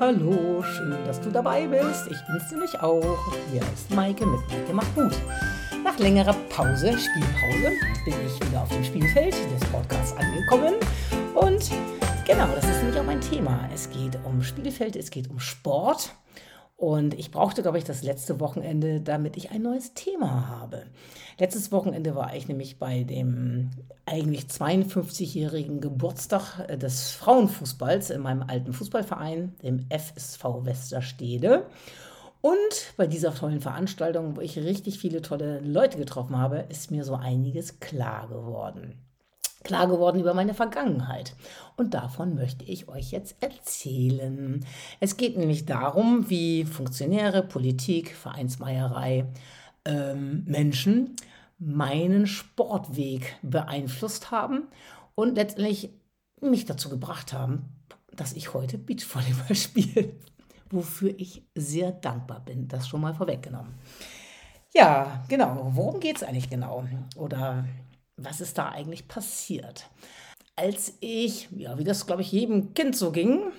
Hallo, schön, dass du dabei bist. Ich bin's nämlich auch. Hier ist Maike mit Maike macht Mut. Nach längerer Pause, Spielpause, bin ich wieder auf dem Spielfeld des Podcasts angekommen. Und genau, das ist nämlich auch mein Thema. Es geht um Spielfeld, es geht um Sport. Und ich brauchte, glaube ich, das letzte Wochenende, damit ich ein neues Thema habe. Letztes Wochenende war ich nämlich bei dem eigentlich 52-jährigen Geburtstag des Frauenfußballs in meinem alten Fußballverein, dem FSV Westerstede. Und bei dieser tollen Veranstaltung, wo ich richtig viele tolle Leute getroffen habe, ist mir so einiges klar geworden klar geworden über meine Vergangenheit. Und davon möchte ich euch jetzt erzählen. Es geht nämlich darum, wie Funktionäre, Politik, Vereinsmeierei, ähm, Menschen meinen Sportweg beeinflusst haben und letztendlich mich dazu gebracht haben, dass ich heute Beachvolleyball spiele, wofür ich sehr dankbar bin. Das schon mal vorweggenommen. Ja, genau. Worum geht es eigentlich genau? Oder was ist da eigentlich passiert? Als ich, ja, wie das glaube ich jedem Kind so ging,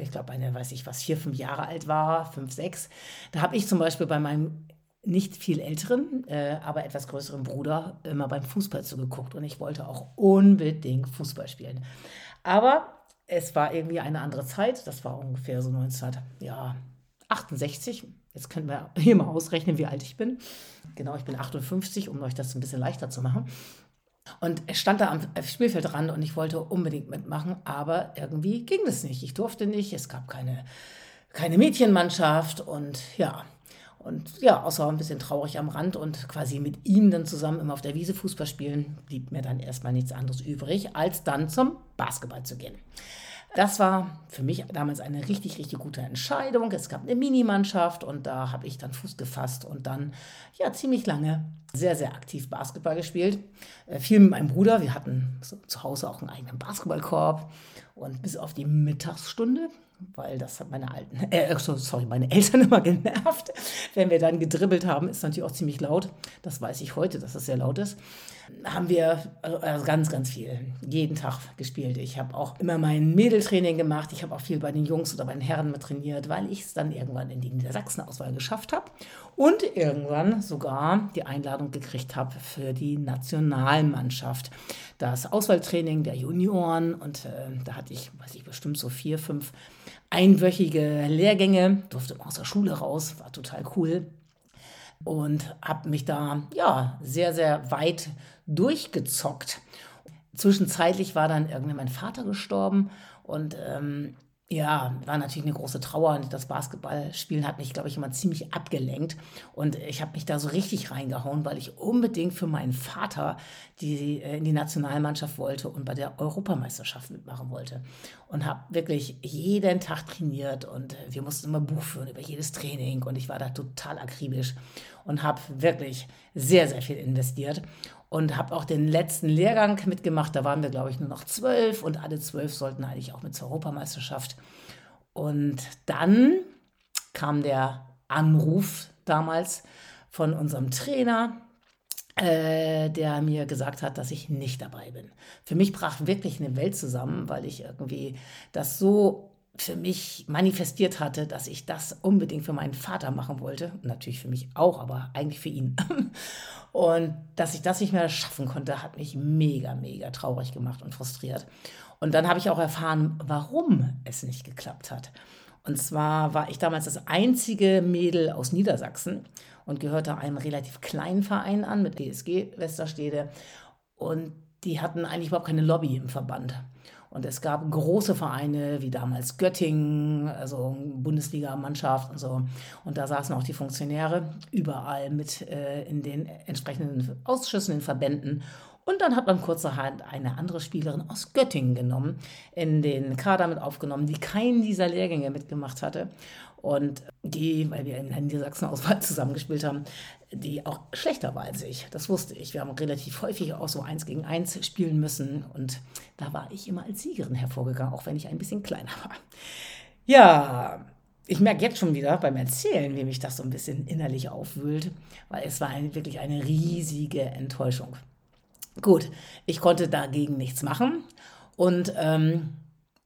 ich glaube eine, weiß ich was, vier, fünf Jahre alt war, fünf, sechs, da habe ich zum Beispiel bei meinem nicht viel älteren, äh, aber etwas größeren Bruder immer beim Fußball zugeguckt und ich wollte auch unbedingt Fußball spielen. Aber es war irgendwie eine andere Zeit, das war ungefähr so 1968. Jetzt können wir hier mal ausrechnen, wie alt ich bin. Genau, ich bin 58, um euch das ein bisschen leichter zu machen. Und er stand da am Spielfeld dran und ich wollte unbedingt mitmachen, aber irgendwie ging das nicht. Ich durfte nicht, es gab keine, keine Mädchenmannschaft und ja. Und ja, außer ein bisschen traurig am Rand und quasi mit ihm dann zusammen immer auf der Wiese Fußball spielen, blieb mir dann erstmal nichts anderes übrig, als dann zum Basketball zu gehen. Das war für mich damals eine richtig, richtig gute Entscheidung. Es gab eine Minimannschaft und da habe ich dann Fuß gefasst und dann ja ziemlich lange sehr, sehr aktiv Basketball gespielt. Äh, viel mit meinem Bruder. Wir hatten so zu Hause auch einen eigenen Basketballkorb und bis auf die Mittagsstunde weil das hat meine alten, äh, sorry, meine Eltern immer genervt. Wenn wir dann gedribbelt haben, ist natürlich auch ziemlich laut. Das weiß ich heute, dass das sehr laut ist haben wir also ganz, ganz viel, jeden Tag gespielt. Ich habe auch immer mein Mädeltraining gemacht. Ich habe auch viel bei den Jungs oder bei den Herren mit trainiert, weil ich es dann irgendwann in die Niedersachsen-Auswahl geschafft habe und irgendwann sogar die Einladung gekriegt habe für die Nationalmannschaft. Das Auswahltraining der Junioren und äh, da hatte ich, weiß ich, bestimmt so vier, fünf einwöchige Lehrgänge, durfte aus der Schule raus, war total cool und habe mich da ja sehr, sehr weit durchgezockt. Zwischenzeitlich war dann irgendwann mein Vater gestorben und ähm, ja, war natürlich eine große Trauer und das Basketballspielen hat mich, glaube ich, immer ziemlich abgelenkt. Und ich habe mich da so richtig reingehauen, weil ich unbedingt für meinen Vater die, äh, in die Nationalmannschaft wollte und bei der Europameisterschaft mitmachen wollte. Und habe wirklich jeden Tag trainiert und äh, wir mussten immer Buch führen über jedes Training und ich war da total akribisch und habe wirklich sehr, sehr viel investiert und habe auch den letzten Lehrgang mitgemacht. Da waren wir, glaube ich, nur noch zwölf und alle zwölf sollten eigentlich auch mit zur Europameisterschaft. Und dann kam der Anruf damals von unserem Trainer, äh, der mir gesagt hat, dass ich nicht dabei bin. Für mich brach wirklich eine Welt zusammen, weil ich irgendwie das so für mich manifestiert hatte, dass ich das unbedingt für meinen Vater machen wollte. Natürlich für mich auch, aber eigentlich für ihn. Und dass ich das nicht mehr schaffen konnte, hat mich mega, mega traurig gemacht und frustriert. Und dann habe ich auch erfahren, warum es nicht geklappt hat. Und zwar war ich damals das einzige Mädel aus Niedersachsen und gehörte einem relativ kleinen Verein an mit DSG Westerstede. Und die hatten eigentlich überhaupt keine Lobby im Verband. Und es gab große Vereine wie damals Göttingen, also Bundesliga-Mannschaft und so. Und da saßen auch die Funktionäre überall mit äh, in den entsprechenden Ausschüssen, in Verbänden. Und dann hat man kurzerhand eine andere Spielerin aus Göttingen genommen, in den Kader mit aufgenommen, die keinen dieser Lehrgänge mitgemacht hatte. Und die, weil wir in der Niedersachsen-Auswahl zusammengespielt haben, die auch schlechter war als ich. Das wusste ich. Wir haben relativ häufig auch so eins gegen eins spielen müssen. Und da war ich immer als Siegerin hervorgegangen, auch wenn ich ein bisschen kleiner war. Ja, ich merke jetzt schon wieder beim Erzählen, wie mich das so ein bisschen innerlich aufwühlt, weil es war ein, wirklich eine riesige Enttäuschung. Gut, ich konnte dagegen nichts machen und ähm,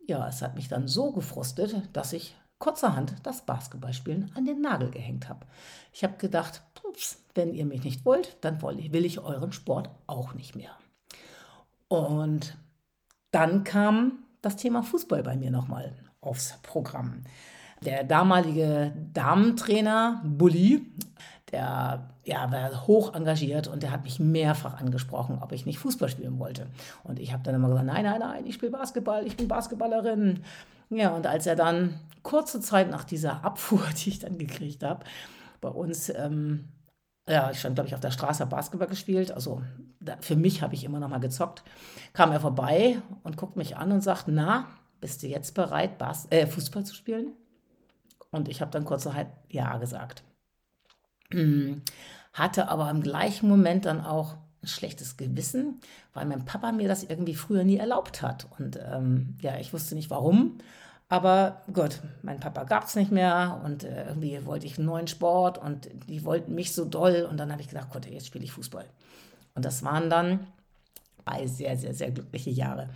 ja, es hat mich dann so gefrustet, dass ich kurzerhand das Basketballspielen an den Nagel gehängt habe. Ich habe gedacht, wenn ihr mich nicht wollt, dann will ich euren Sport auch nicht mehr. Und dann kam das Thema Fußball bei mir nochmal aufs Programm. Der damalige Damentrainer Bulli, der ja, war hoch engagiert und der hat mich mehrfach angesprochen, ob ich nicht Fußball spielen wollte. Und ich habe dann immer gesagt, nein, nein, nein, ich spiele Basketball, ich bin Basketballerin. Ja, und als er dann kurze Zeit nach dieser Abfuhr, die ich dann gekriegt habe, bei uns, ähm, ja, ich stand, glaube ich, auf der Straße Basketball gespielt, also da, für mich habe ich immer noch mal gezockt, kam er vorbei und guckt mich an und sagt, na, bist du jetzt bereit, Bas äh, Fußball zu spielen? Und ich habe dann kurzerhand Ja gesagt. Hm, hatte aber im gleichen Moment dann auch schlechtes Gewissen, weil mein Papa mir das irgendwie früher nie erlaubt hat. Und ähm, ja, ich wusste nicht warum. Aber gut, mein Papa gab es nicht mehr und äh, irgendwie wollte ich einen neuen Sport und die wollten mich so doll. Und dann habe ich gedacht, Gott, jetzt spiele ich Fußball. Und das waren dann drei sehr, sehr, sehr glückliche Jahre.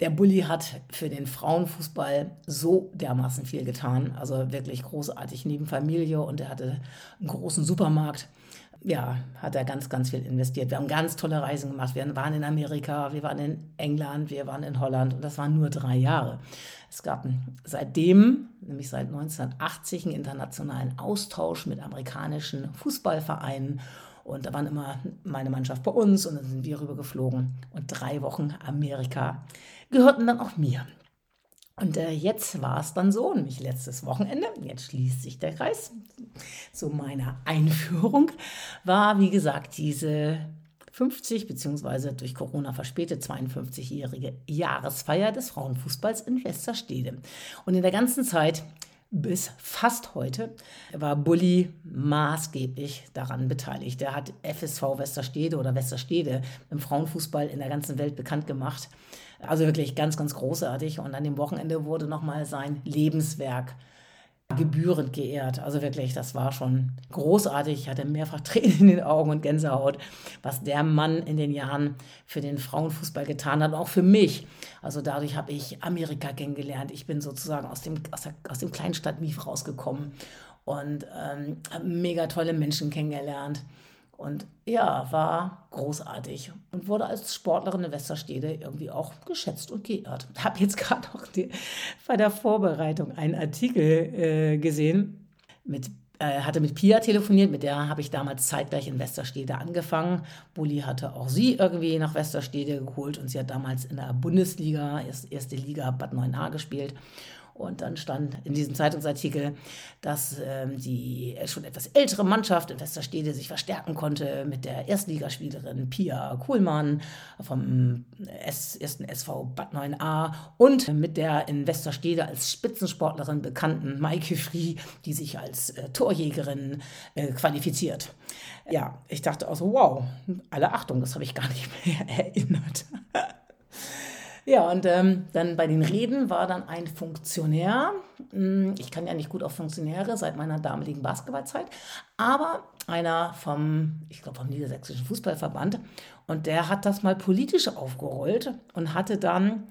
Der Bulli hat für den Frauenfußball so dermaßen viel getan. Also wirklich großartig neben Familie und er hatte einen großen Supermarkt. Ja, hat er ganz, ganz viel investiert. Wir haben ganz tolle Reisen gemacht. Wir waren in Amerika, wir waren in England, wir waren in Holland und das waren nur drei Jahre. Es gab seitdem, nämlich seit 1980, einen internationalen Austausch mit amerikanischen Fußballvereinen und da waren immer meine Mannschaft bei uns und dann sind wir rüber geflogen. Und drei Wochen Amerika gehörten dann auch mir. Und äh, jetzt war es dann so, nämlich letztes Wochenende, jetzt schließt sich der Kreis zu meiner Einführung, war wie gesagt diese 50 bzw. durch Corona verspätet 52-jährige Jahresfeier des Frauenfußballs in Westerstede. Und in der ganzen Zeit bis fast heute war Bulli maßgeblich daran beteiligt. Er hat FSV Westerstede oder Westerstede im Frauenfußball in der ganzen Welt bekannt gemacht. Also wirklich ganz, ganz großartig. Und an dem Wochenende wurde nochmal sein Lebenswerk gebührend geehrt. Also wirklich, das war schon großartig. Ich hatte mehrfach Tränen in den Augen und Gänsehaut, was der Mann in den Jahren für den Frauenfußball getan hat, auch für mich. Also dadurch habe ich Amerika kennengelernt. Ich bin sozusagen aus dem, aus, der, aus dem Kleinstadt-Mief rausgekommen und ähm, mega tolle Menschen kennengelernt. Und ja, war großartig und wurde als Sportlerin in Westerstede irgendwie auch geschätzt und geehrt. Habe jetzt gerade noch die, bei der Vorbereitung einen Artikel äh, gesehen mit äh, hatte mit Pia telefoniert, mit der habe ich damals zeitgleich in Westerstede angefangen. Bulli hatte auch sie irgendwie nach Westerstede geholt und sie hat damals in der Bundesliga, erste Liga Bad 9a gespielt. Und dann stand in diesem Zeitungsartikel, dass ähm, die schon etwas ältere Mannschaft in Westerstede sich verstärken konnte mit der Erstligaspielerin Pia Kuhlmann vom S ersten SV Bad 9a und mit der in Westerstede als Spitzensportlerin bekannten Maike Frie, die sich als äh, Torjägerin äh, qualifiziert. Ja, ich dachte auch so, wow, alle Achtung, das habe ich gar nicht mehr erinnert. Ja, und ähm, dann bei den Reden war dann ein Funktionär. Hm, ich kann ja nicht gut auf Funktionäre seit meiner damaligen Basketballzeit, aber einer vom, ich glaube, vom Niedersächsischen Fußballverband. Und der hat das mal politisch aufgerollt und hatte dann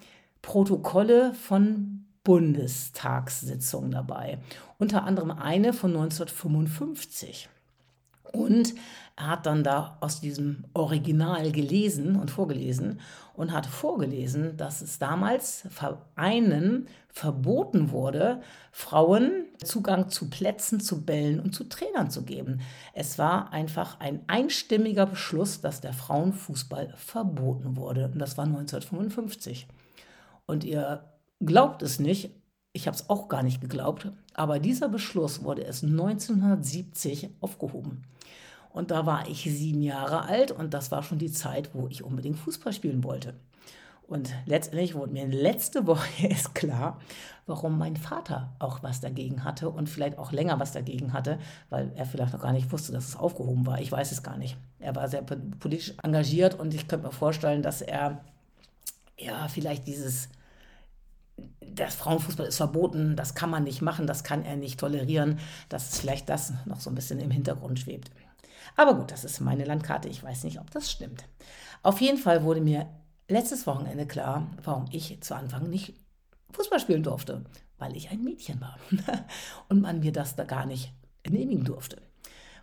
Protokolle von Bundestagssitzungen dabei. Unter anderem eine von 1955. Und er hat dann da aus diesem Original gelesen und vorgelesen und hat vorgelesen, dass es damals Vereinen verboten wurde, Frauen Zugang zu Plätzen, zu Bällen und zu Trainern zu geben. Es war einfach ein einstimmiger Beschluss, dass der Frauenfußball verboten wurde. Und das war 1955. Und ihr glaubt es nicht, ich habe es auch gar nicht geglaubt, aber dieser Beschluss wurde erst 1970 aufgehoben. Und da war ich sieben Jahre alt und das war schon die Zeit, wo ich unbedingt Fußball spielen wollte. Und letztendlich wurde mir letzte Woche erst klar, warum mein Vater auch was dagegen hatte und vielleicht auch länger was dagegen hatte, weil er vielleicht noch gar nicht wusste, dass es aufgehoben war. Ich weiß es gar nicht. Er war sehr politisch engagiert und ich könnte mir vorstellen, dass er ja vielleicht dieses der Frauenfußball ist verboten, das kann man nicht machen, das kann er nicht tolerieren, dass vielleicht das noch so ein bisschen im Hintergrund schwebt. Aber gut, das ist meine Landkarte. Ich weiß nicht, ob das stimmt. Auf jeden Fall wurde mir letztes Wochenende klar, warum ich zu Anfang nicht Fußball spielen durfte. weil ich ein Mädchen war und man mir das da gar nicht genehmigen durfte.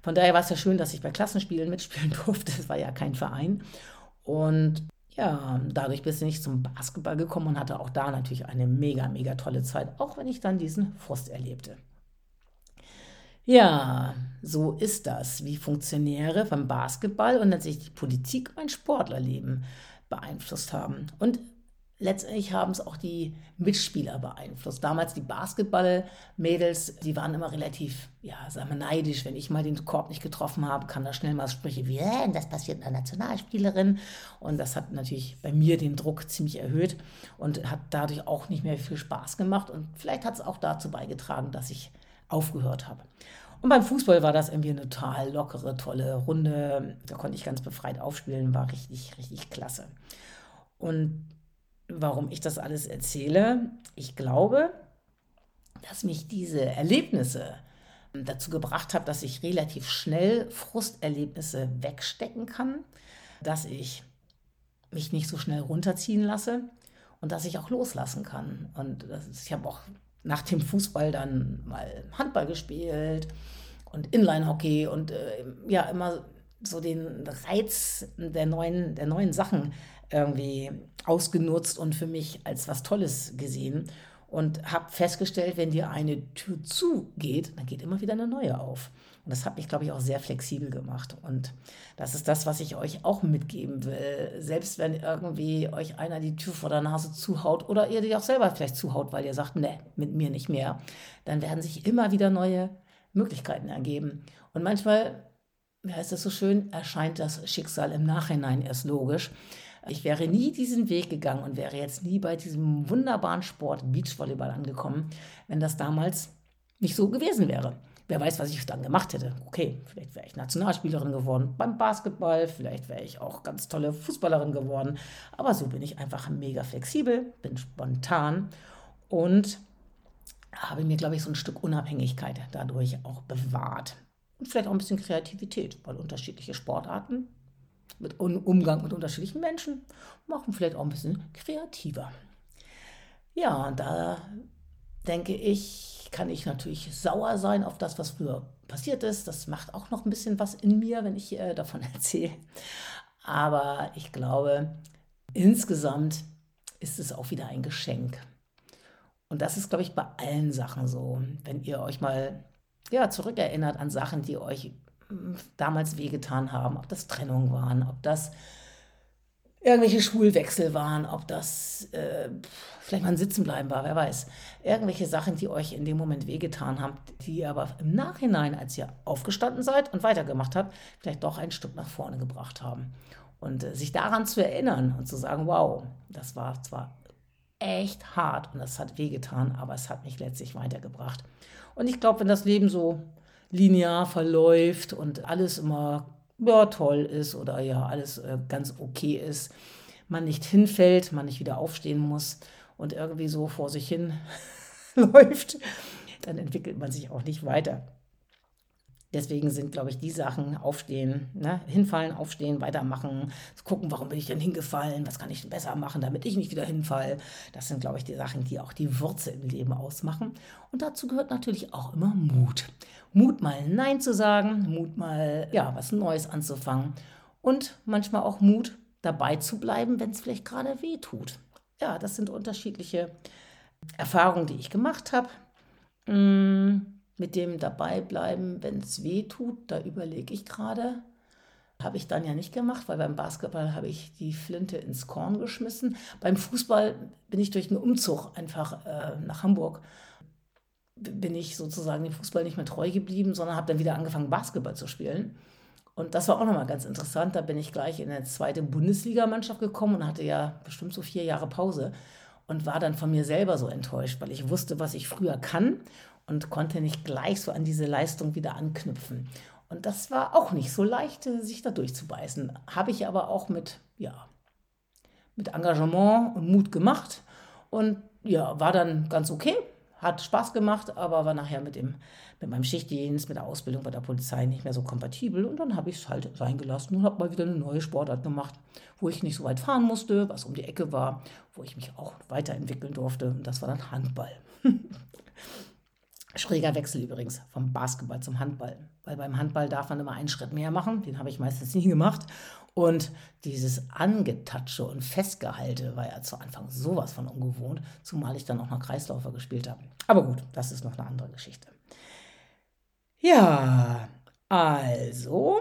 Von daher war es ja schön, dass ich bei Klassenspielen mitspielen durfte. Es war ja kein Verein. Und ja, dadurch bin ich zum Basketball gekommen und hatte auch da natürlich eine mega, mega tolle Zeit, auch wenn ich dann diesen Frust erlebte. Ja, so ist das, wie Funktionäre beim Basketball und letztlich die Politik mein Sportlerleben beeinflusst haben. Und letztendlich haben es auch die Mitspieler beeinflusst. Damals die Basketball-Mädels, die waren immer relativ, ja, sagen wir, neidisch. Wenn ich mal den Korb nicht getroffen habe, kann da schnell mal Sprüche wie, äh, das passiert einer Nationalspielerin. Und das hat natürlich bei mir den Druck ziemlich erhöht und hat dadurch auch nicht mehr viel Spaß gemacht. Und vielleicht hat es auch dazu beigetragen, dass ich aufgehört habe. Und beim Fußball war das irgendwie eine total lockere, tolle Runde. Da konnte ich ganz befreit aufspielen, war richtig, richtig klasse. Und warum ich das alles erzähle. Ich glaube, dass mich diese Erlebnisse dazu gebracht haben, dass ich relativ schnell Frusterlebnisse wegstecken kann, dass ich mich nicht so schnell runterziehen lasse und dass ich auch loslassen kann. Und ist, ich habe auch nach dem Fußball dann mal Handball gespielt und Inline-Hockey und äh, ja, immer so den Reiz der neuen, der neuen Sachen irgendwie ausgenutzt und für mich als was Tolles gesehen und habe festgestellt, wenn dir eine Tür zugeht, dann geht immer wieder eine neue auf. Und das hat mich, glaube ich, auch sehr flexibel gemacht. Und das ist das, was ich euch auch mitgeben will. Selbst wenn irgendwie euch einer die Tür vor der Nase zuhaut oder ihr die auch selber vielleicht zuhaut, weil ihr sagt, ne, mit mir nicht mehr, dann werden sich immer wieder neue Möglichkeiten ergeben. Und manchmal, wie heißt das so schön, erscheint das Schicksal im Nachhinein erst logisch. Ich wäre nie diesen Weg gegangen und wäre jetzt nie bei diesem wunderbaren Sport Beachvolleyball angekommen, wenn das damals nicht so gewesen wäre. Wer weiß, was ich dann gemacht hätte. Okay, vielleicht wäre ich Nationalspielerin geworden beim Basketball, vielleicht wäre ich auch ganz tolle Fußballerin geworden. Aber so bin ich einfach mega flexibel, bin spontan und habe mir, glaube ich, so ein Stück Unabhängigkeit dadurch auch bewahrt. Und vielleicht auch ein bisschen Kreativität, weil unterschiedliche Sportarten mit Umgang mit unterschiedlichen Menschen, machen vielleicht auch ein bisschen kreativer. Ja, und da denke ich, kann ich natürlich sauer sein auf das, was früher passiert ist. Das macht auch noch ein bisschen was in mir, wenn ich äh, davon erzähle. Aber ich glaube, insgesamt ist es auch wieder ein Geschenk. Und das ist, glaube ich, bei allen Sachen so. Wenn ihr euch mal ja, zurückerinnert an Sachen, die euch damals wehgetan haben, ob das Trennungen waren, ob das irgendwelche Schulwechsel waren, ob das äh, vielleicht mal ein Sitzenbleiben war, wer weiß. Irgendwelche Sachen, die euch in dem Moment wehgetan haben, die ihr aber im Nachhinein, als ihr aufgestanden seid und weitergemacht habt, vielleicht doch ein Stück nach vorne gebracht haben. Und äh, sich daran zu erinnern und zu sagen, wow, das war zwar echt hart und das hat wehgetan, aber es hat mich letztlich weitergebracht. Und ich glaube, wenn das Leben so linear verläuft und alles immer ja, toll ist oder ja, alles äh, ganz okay ist, man nicht hinfällt, man nicht wieder aufstehen muss und irgendwie so vor sich hin läuft, dann entwickelt man sich auch nicht weiter. Deswegen sind, glaube ich, die Sachen aufstehen, ne? hinfallen, aufstehen, weitermachen, gucken, warum bin ich denn hingefallen, was kann ich denn besser machen, damit ich nicht wieder hinfalle. Das sind, glaube ich, die Sachen, die auch die Würze im Leben ausmachen. Und dazu gehört natürlich auch immer Mut. Mut mal Nein zu sagen, Mut mal ja, was Neues anzufangen und manchmal auch Mut dabei zu bleiben, wenn es vielleicht gerade weh tut. Ja, das sind unterschiedliche Erfahrungen, die ich gemacht habe. Mmh mit dem dabei bleiben, wenn es weh tut, da überlege ich gerade. Habe ich dann ja nicht gemacht, weil beim Basketball habe ich die Flinte ins Korn geschmissen. Beim Fußball bin ich durch einen Umzug einfach äh, nach Hamburg, bin ich sozusagen dem Fußball nicht mehr treu geblieben, sondern habe dann wieder angefangen, Basketball zu spielen. Und das war auch nochmal ganz interessant. Da bin ich gleich in eine zweite Bundesligamannschaft gekommen und hatte ja bestimmt so vier Jahre Pause und war dann von mir selber so enttäuscht, weil ich wusste, was ich früher kann und konnte nicht gleich so an diese Leistung wieder anknüpfen. Und das war auch nicht so leicht, äh, sich da durchzubeißen. Habe ich aber auch mit, ja, mit Engagement und Mut gemacht und ja, war dann ganz okay. hat Spaß gemacht, aber war nachher mit, dem, mit meinem Schichtdienst, mit der Ausbildung bei der Polizei nicht mehr so kompatibel. Und dann habe ich es halt sein gelassen und habe mal wieder eine neue Sportart gemacht, wo ich nicht so weit fahren musste, was um die Ecke war, wo ich mich auch weiterentwickeln durfte. Und das war dann Handball. Schräger Wechsel übrigens vom Basketball zum Handball. Weil beim Handball darf man immer einen Schritt mehr machen. Den habe ich meistens nie gemacht. Und dieses Angetatsche und Festgehalte war ja zu Anfang sowas von ungewohnt, zumal ich dann auch noch Kreisläufer gespielt habe. Aber gut, das ist noch eine andere Geschichte. Ja, also,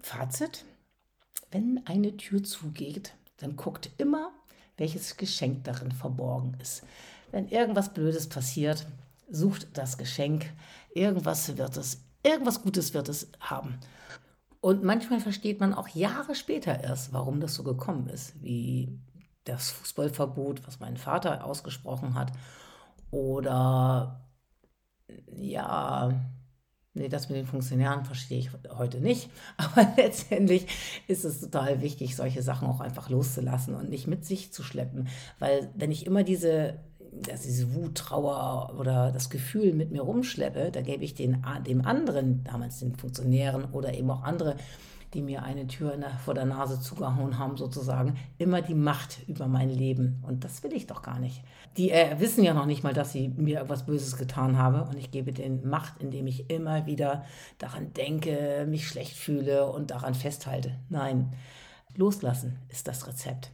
Fazit. Wenn eine Tür zugeht, dann guckt immer, welches Geschenk darin verborgen ist. Wenn irgendwas Blödes passiert, sucht das Geschenk. Irgendwas wird es, irgendwas Gutes wird es haben. Und manchmal versteht man auch Jahre später erst, warum das so gekommen ist, wie das Fußballverbot, was mein Vater ausgesprochen hat, oder ja, nee, das mit den Funktionären verstehe ich heute nicht, aber letztendlich ist es total wichtig, solche Sachen auch einfach loszulassen und nicht mit sich zu schleppen, weil wenn ich immer diese dass diese Wut, Trauer oder das Gefühl mit mir rumschleppe, da gebe ich den, dem anderen, damals den Funktionären oder eben auch andere, die mir eine Tür der, vor der Nase zugehauen haben, sozusagen, immer die Macht über mein Leben. Und das will ich doch gar nicht. Die äh, wissen ja noch nicht mal, dass sie mir etwas Böses getan habe. Und ich gebe denen Macht, indem ich immer wieder daran denke, mich schlecht fühle und daran festhalte. Nein, loslassen ist das Rezept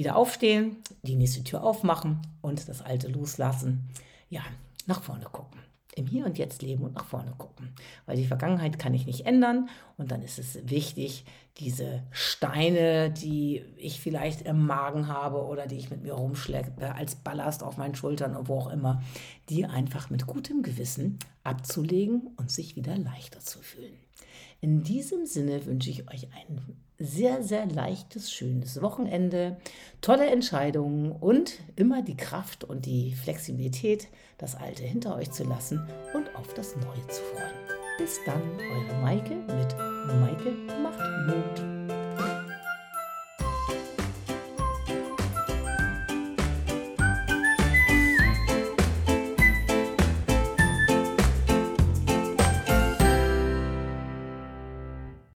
wieder aufstehen, die nächste Tür aufmachen und das alte loslassen. Ja, nach vorne gucken. Im Hier und Jetzt leben und nach vorne gucken. Weil die Vergangenheit kann ich nicht ändern und dann ist es wichtig, diese Steine, die ich vielleicht im Magen habe oder die ich mit mir rumschleppe, als Ballast auf meinen Schultern oder wo auch immer, die einfach mit gutem Gewissen abzulegen und sich wieder leichter zu fühlen. In diesem Sinne wünsche ich euch ein sehr, sehr leichtes, schönes Wochenende, tolle Entscheidungen und immer die Kraft und die Flexibilität, das Alte hinter euch zu lassen und auf das Neue zu freuen. Bis dann, eure Maike mit Maike macht Mut.